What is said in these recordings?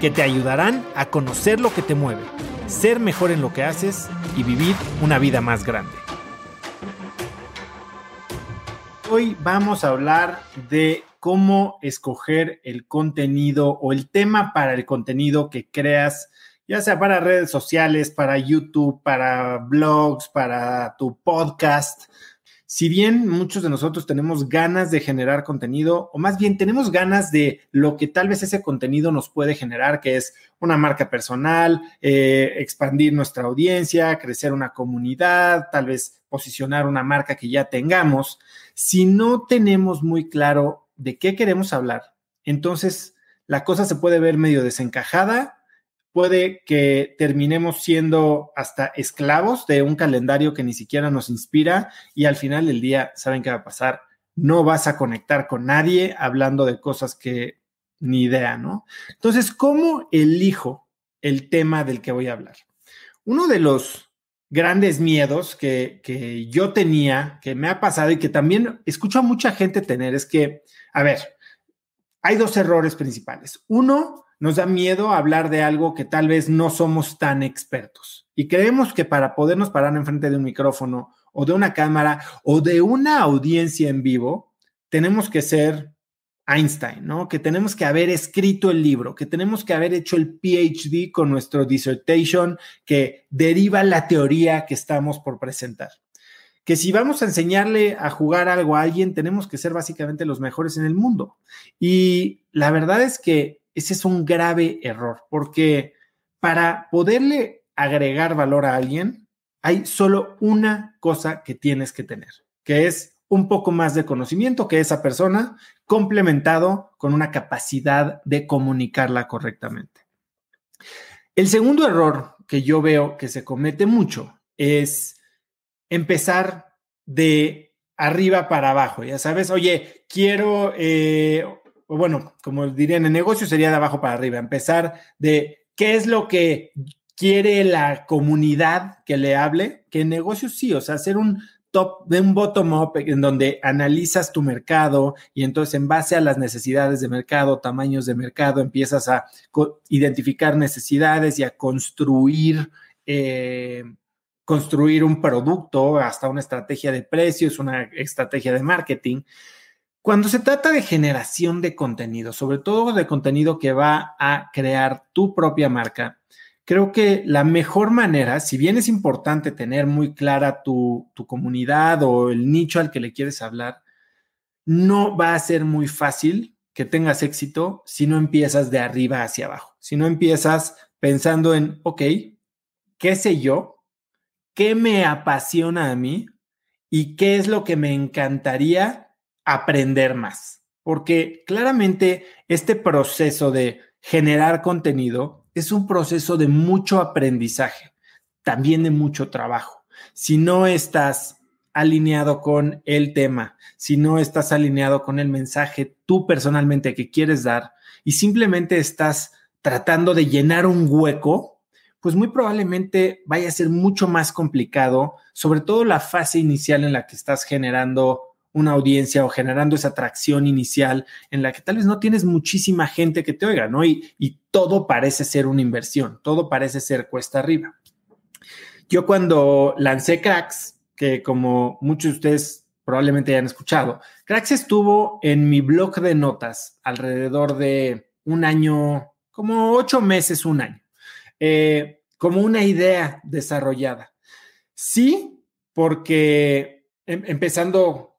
que te ayudarán a conocer lo que te mueve, ser mejor en lo que haces y vivir una vida más grande. Hoy vamos a hablar de cómo escoger el contenido o el tema para el contenido que creas, ya sea para redes sociales, para YouTube, para blogs, para tu podcast, si bien muchos de nosotros tenemos ganas de generar contenido, o más bien tenemos ganas de lo que tal vez ese contenido nos puede generar, que es una marca personal, eh, expandir nuestra audiencia, crecer una comunidad, tal vez posicionar una marca que ya tengamos, si no tenemos muy claro de qué queremos hablar, entonces la cosa se puede ver medio desencajada puede que terminemos siendo hasta esclavos de un calendario que ni siquiera nos inspira y al final del día, ¿saben qué va a pasar? No vas a conectar con nadie hablando de cosas que ni idea, ¿no? Entonces, ¿cómo elijo el tema del que voy a hablar? Uno de los grandes miedos que, que yo tenía, que me ha pasado y que también escucho a mucha gente tener, es que, a ver, hay dos errores principales. Uno, nos da miedo hablar de algo que tal vez no somos tan expertos. Y creemos que para podernos parar enfrente de un micrófono o de una cámara o de una audiencia en vivo, tenemos que ser Einstein, ¿no? Que tenemos que haber escrito el libro, que tenemos que haber hecho el PhD con nuestro dissertation que deriva la teoría que estamos por presentar. Que si vamos a enseñarle a jugar algo a alguien, tenemos que ser básicamente los mejores en el mundo. Y la verdad es que ese es un grave error, porque para poderle agregar valor a alguien, hay solo una cosa que tienes que tener, que es un poco más de conocimiento que esa persona, complementado con una capacidad de comunicarla correctamente. El segundo error que yo veo que se comete mucho es empezar de arriba para abajo, ya sabes, oye, quiero eh, o bueno, como dirían en negocio, sería de abajo para arriba, empezar de qué es lo que quiere la comunidad que le hable, que en negocios sí, o sea, hacer un top, de un bottom up en donde analizas tu mercado y entonces en base a las necesidades de mercado, tamaños de mercado, empiezas a identificar necesidades y a construir, eh, construir un producto, hasta una estrategia de precios, una estrategia de marketing. Cuando se trata de generación de contenido, sobre todo de contenido que va a crear tu propia marca, creo que la mejor manera, si bien es importante tener muy clara tu, comunidad o el nicho al que le quieres hablar, no va a ser muy fácil que tengas éxito si no empiezas de arriba hacia abajo, si no empiezas pensando en, ok, ¿qué sé yo? ¿Qué me apasiona a mí? ¿Y qué es lo que me encantaría aprender más, porque claramente este proceso de generar contenido es un proceso de mucho aprendizaje, también de mucho trabajo. Si no estás alineado con el tema, si no estás alineado con el mensaje tú personalmente que quieres dar y simplemente estás tratando de llenar un hueco, pues muy probablemente vaya a ser mucho más complicado, sobre todo la fase inicial en la que estás generando una audiencia o generando esa atracción inicial en la que tal vez no tienes muchísima gente que te oiga, ¿no? Y, y todo parece ser una inversión, todo parece ser cuesta arriba. Yo cuando lancé Cracks, que como muchos de ustedes probablemente hayan escuchado, Cracks estuvo en mi blog de notas alrededor de un año, como ocho meses, un año, eh, como una idea desarrollada. Sí, porque em, empezando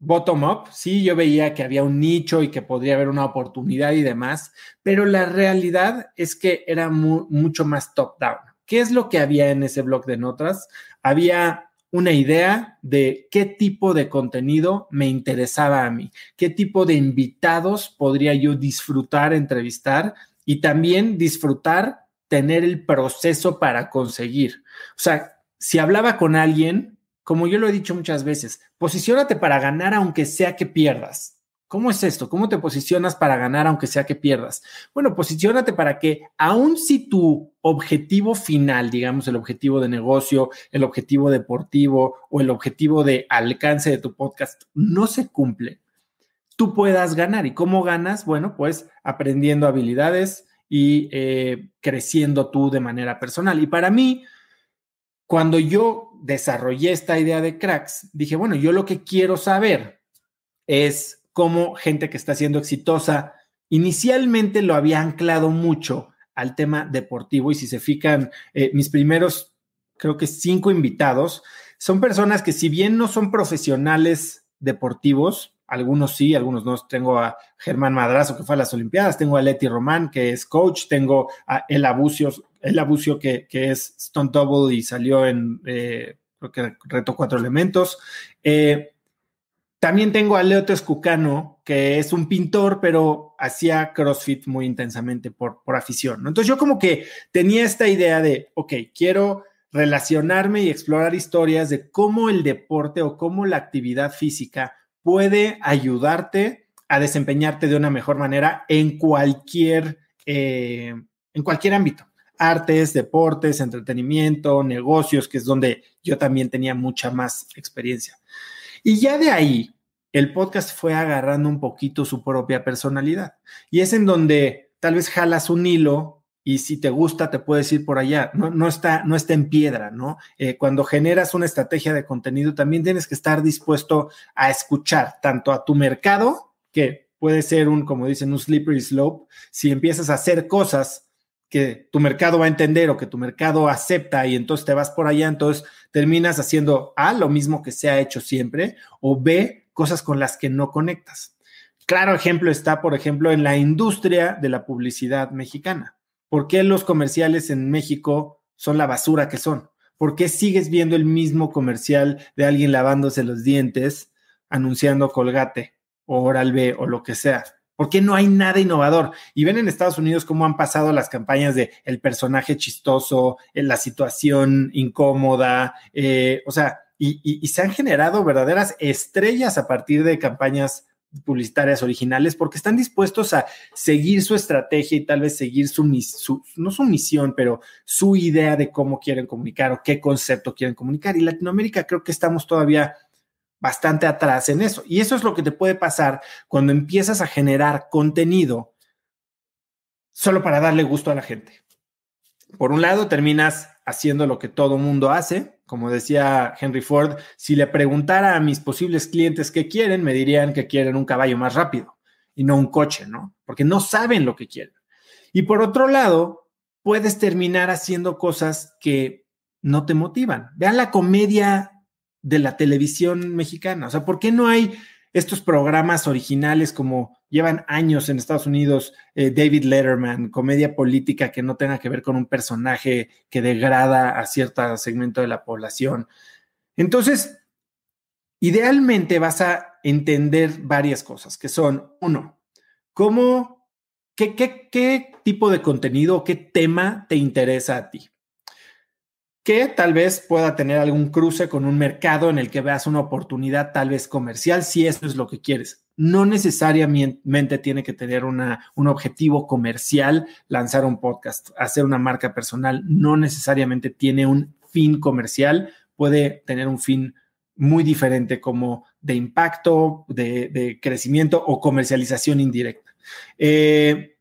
bottom up, sí, yo veía que había un nicho y que podría haber una oportunidad y demás, pero la realidad es que era mucho más top down. ¿Qué es lo que había en ese blog de notas? Había una idea de qué tipo de contenido me interesaba a mí, qué tipo de invitados podría yo disfrutar, entrevistar y también disfrutar tener el proceso para conseguir. O sea, si hablaba con alguien, como yo lo he dicho muchas veces, posiciónate para ganar aunque sea que pierdas. ¿Cómo es esto? ¿Cómo te posicionas para ganar aunque sea que pierdas? Bueno, posiciónate para que aun si tu objetivo final, digamos el objetivo de negocio, el objetivo deportivo o el objetivo de alcance de tu podcast no se cumple, tú puedas ganar. ¿Y cómo ganas? Bueno, pues aprendiendo habilidades y eh, creciendo tú de manera personal. Y para mí, cuando yo desarrollé esta idea de cracks, dije, bueno, yo lo que quiero saber es como gente que está siendo exitosa inicialmente lo había anclado mucho al tema deportivo y si se fijan, eh, mis primeros, creo que cinco invitados, son personas que si bien no son profesionales deportivos, algunos sí, algunos no. Tengo a Germán Madrazo, que fue a las Olimpiadas, tengo a Leti Román, que es coach, tengo a El Abucio, que, que es Stone Double y salió en, eh, creo que reto cuatro elementos. Eh, también tengo a Leo Tescucano, que es un pintor, pero hacía CrossFit muy intensamente por, por afición. Entonces yo como que tenía esta idea de, ok, quiero relacionarme y explorar historias de cómo el deporte o cómo la actividad física puede ayudarte a desempeñarte de una mejor manera en cualquier, eh, en cualquier ámbito. Artes, deportes, entretenimiento, negocios, que es donde yo también tenía mucha más experiencia. Y ya de ahí, el podcast fue agarrando un poquito su propia personalidad. Y es en donde tal vez jalas un hilo y si te gusta te puedes ir por allá. No, no, está, no está en piedra, ¿no? Eh, cuando generas una estrategia de contenido, también tienes que estar dispuesto a escuchar tanto a tu mercado, que puede ser un, como dicen, un slippery slope, si empiezas a hacer cosas que tu mercado va a entender o que tu mercado acepta y entonces te vas por allá, entonces terminas haciendo A, lo mismo que se ha hecho siempre, o B, cosas con las que no conectas. Claro ejemplo está, por ejemplo, en la industria de la publicidad mexicana. ¿Por qué los comerciales en México son la basura que son? ¿Por qué sigues viendo el mismo comercial de alguien lavándose los dientes, anunciando Colgate o Oral B o lo que sea? ¿Por qué no hay nada innovador? Y ven en Estados Unidos cómo han pasado las campañas de el personaje chistoso, la situación incómoda, eh, o sea, y, se han generado verdaderas estrellas a partir de campañas publicitarias originales porque están dispuestos a seguir su estrategia y tal vez seguir su, su, no su misión, pero su idea de cómo quieren comunicar o qué concepto quieren comunicar. Y Latinoamérica creo que estamos todavía bastante atrás en eso. Y eso es lo que te puede pasar cuando empiezas a generar contenido solo para darle gusto a la gente. Por un lado, terminas haciendo lo que todo mundo hace. Como decía Henry Ford, si le preguntara a mis posibles clientes qué quieren, me dirían que quieren un caballo más rápido y no un coche, ¿no? Porque no saben lo que quieren. Y por otro lado, puedes terminar haciendo cosas que no te motivan. Vean la comedia de la televisión mexicana. O sea, ¿por qué no hay estos programas originales como llevan años en Estados Unidos, eh, David Letterman, comedia política que no tenga que ver con un personaje que degrada a cierto segmento de la población? Entonces, idealmente vas a entender varias cosas, que son, uno, cómo, qué, qué, qué tipo de contenido, qué tema te interesa a ti que tal vez pueda tener algún cruce con un mercado en el que veas una oportunidad tal vez comercial, si eso es lo que quieres. No necesariamente tiene que tener una, un objetivo comercial, lanzar un podcast, hacer una marca personal, no necesariamente tiene un fin comercial, puede tener un fin muy diferente como de impacto, de, crecimiento o comercialización indirecta. Eh,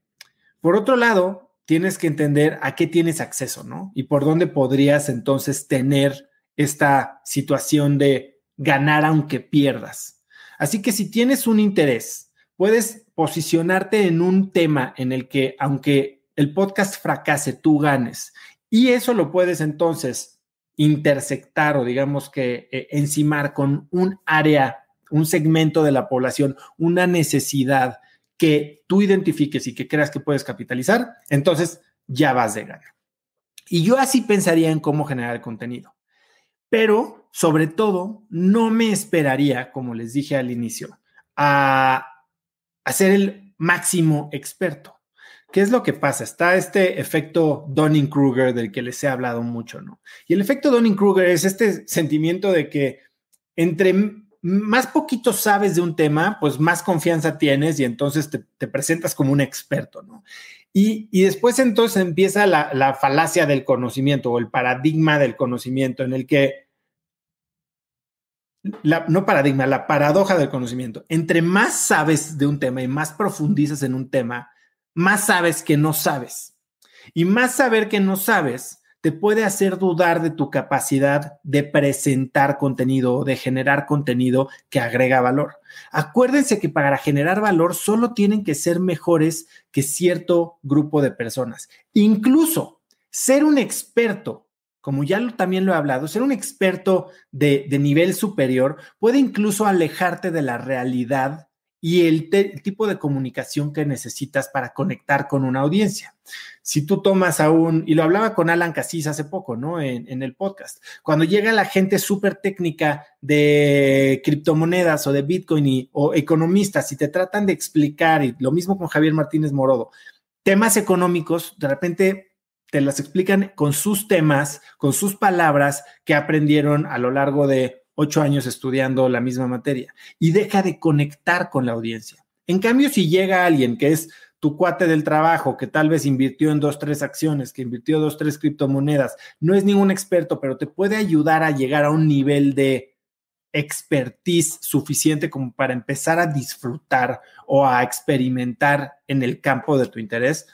por otro lado, tienes que entender a qué tienes acceso, ¿no? Y por dónde podrías entonces tener esta situación de ganar aunque pierdas. Así que si tienes un interés, puedes posicionarte en un tema en el que aunque el podcast fracase, tú ganes. Y eso lo puedes entonces intersectar o digamos que eh, encimar con un área, un segmento de la población, una necesidad que tú identifiques y que creas que puedes capitalizar, entonces ya vas de gana. Y yo así pensaría en cómo generar contenido. Pero, sobre todo, no me esperaría, como les dije al inicio, a, ser el máximo experto. ¿Qué es lo que pasa? Está este efecto Dunning-Kruger del que les he hablado mucho, ¿no? Y el efecto Dunning-Kruger es este sentimiento de que entre más poquito sabes de un tema, pues más confianza tienes y entonces te, presentas como un experto, ¿no? Y, después entonces empieza la, la, falacia del conocimiento o el paradigma del conocimiento en el que, la, no paradigma, la paradoja del conocimiento. Entre más sabes de un tema y más profundizas en un tema, más sabes que no sabes. Y más saber que no sabes te puede hacer dudar de tu capacidad de presentar contenido o de generar contenido que agrega valor. Acuérdense que para generar valor solo tienen que ser mejores que cierto grupo de personas. Incluso ser un experto como ya también lo he hablado, ser un experto de, de, nivel superior puede incluso alejarte de la realidad y el, tipo de comunicación que necesitas para conectar con una audiencia. Si tú tomas a un, y lo hablaba con Alan Casís hace poco, ¿no? En, el podcast, cuando llega la gente súper técnica de criptomonedas o de Bitcoin o economistas y te tratan de explicar, y lo mismo con Javier Martínez Morodo, temas económicos, de repente te las explican con sus temas, con sus palabras que aprendieron a lo largo de ocho años estudiando la misma materia y deja de conectar con la audiencia. En cambio, si llega alguien que es tu cuate del trabajo, que tal vez invirtió en dos, tres acciones, que invirtió dos, tres criptomonedas, no es ningún experto, pero te puede ayudar a llegar a un nivel de expertise suficiente como para empezar a disfrutar o a experimentar en el campo de tu interés,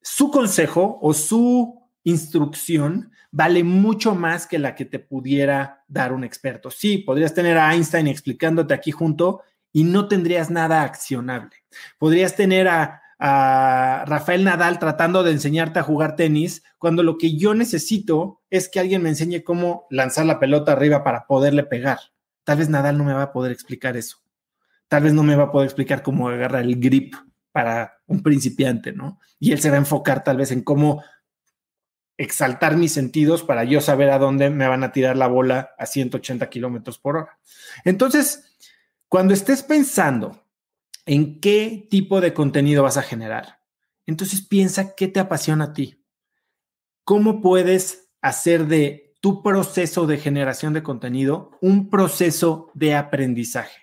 su consejo o su instrucción vale mucho más que la que te pudiera dar un experto. Sí, podrías tener a Einstein explicándote aquí junto y no tendrías nada accionable. Podrías tener a, Rafael Nadal tratando de enseñarte a jugar tenis cuando lo que yo necesito es que alguien me enseñe cómo lanzar la pelota arriba para poderle pegar. Tal vez Nadal no me va a poder explicar eso. Tal vez no me va a poder explicar cómo agarrar el grip para un principiante, ¿no? Y él se va a enfocar tal vez en cómo exaltar mis sentidos para yo saber a dónde me van a tirar la bola a 180 kilómetros por hora. Entonces, cuando estés pensando en qué tipo de contenido vas a generar, entonces piensa qué te apasiona a ti. ¿Cómo puedes hacer de tu proceso de generación de contenido un proceso de aprendizaje?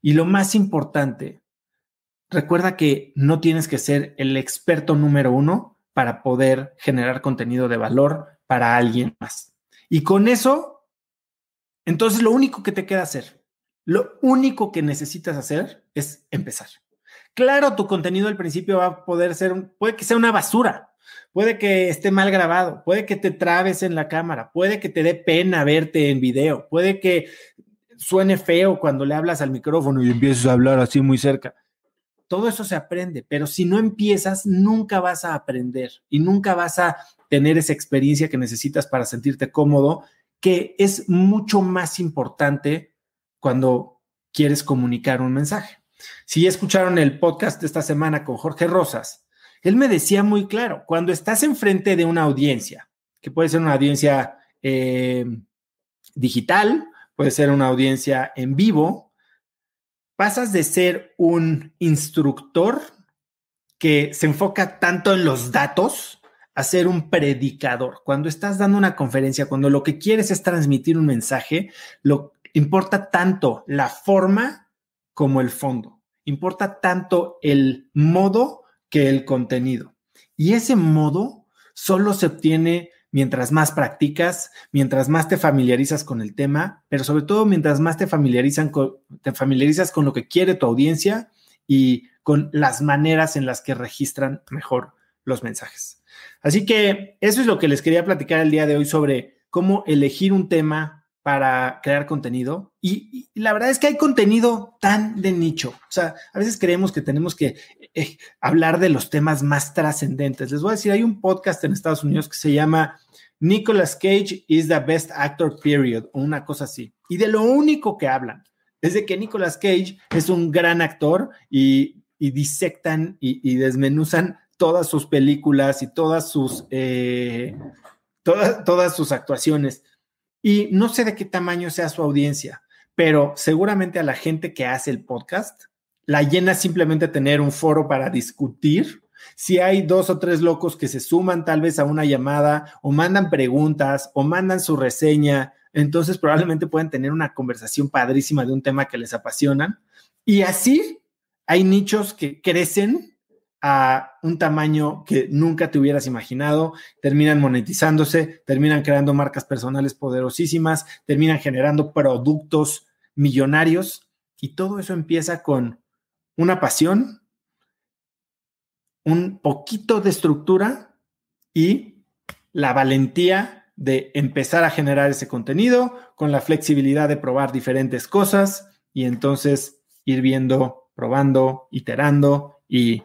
Y lo más importante, recuerda que no tienes que ser el experto número uno, para poder generar contenido de valor para alguien más. Y con eso, entonces lo único que te queda hacer, lo único que necesitas hacer es empezar. Claro, tu contenido al principio va a poder ser, puede que sea una basura, puede que esté mal grabado, puede que te trabes en la cámara, puede que te dé pena verte en video, puede que suene feo cuando le hablas al micrófono y empieces a hablar así muy cerca todo eso se aprende, pero si no empiezas, nunca vas a aprender y nunca vas a tener esa experiencia que necesitas para sentirte cómodo, que es mucho más importante cuando quieres comunicar un mensaje. Si escucharon el podcast de esta semana con Jorge Rosas, él me decía muy claro, cuando estás enfrente de una audiencia, que puede ser una audiencia eh, digital, puede ser una audiencia en vivo, pasas de ser un instructor que se enfoca tanto en los datos a ser un predicador. Cuando estás dando una conferencia, cuando lo que quieres es transmitir un mensaje, lo importa tanto la forma como el fondo. Importa tanto el modo que el contenido. Y ese modo solo se obtiene mientras más practicas, mientras más te familiarizas con el tema, pero sobre todo mientras más te, familiarizas con lo que quiere tu audiencia y con las maneras en las que registran mejor los mensajes. Así que eso es lo que les quería platicar el día de hoy sobre cómo elegir un tema para crear contenido. Y, la verdad es que hay contenido tan de nicho. O sea, a veces creemos que tenemos que eh, hablar de los temas más trascendentes. Les voy a decir, hay un podcast en Estados Unidos que se llama Nicolas Cage is the best actor, period, o una cosa así. Y de lo único que hablan es de que Nicolas Cage es un gran actor y, disectan y, desmenuzan todas sus películas y todas sus, eh, todas, todas sus actuaciones. Y no sé de qué tamaño sea su audiencia, pero seguramente a la gente que hace el podcast la llena simplemente tener un foro para discutir Si hay dos o tres locos que se suman tal vez a una llamada o mandan preguntas o mandan su reseña, entonces probablemente pueden tener una conversación padrísima de un tema que les apasiona. Y así hay nichos que crecen a un tamaño que nunca te hubieras imaginado, terminan monetizándose, terminan creando marcas personales poderosísimas, terminan generando productos millonarios y todo eso empieza con una pasión, un poquito de estructura y la valentía de empezar a generar ese contenido con la flexibilidad de probar diferentes cosas y entonces ir viendo, probando, iterando y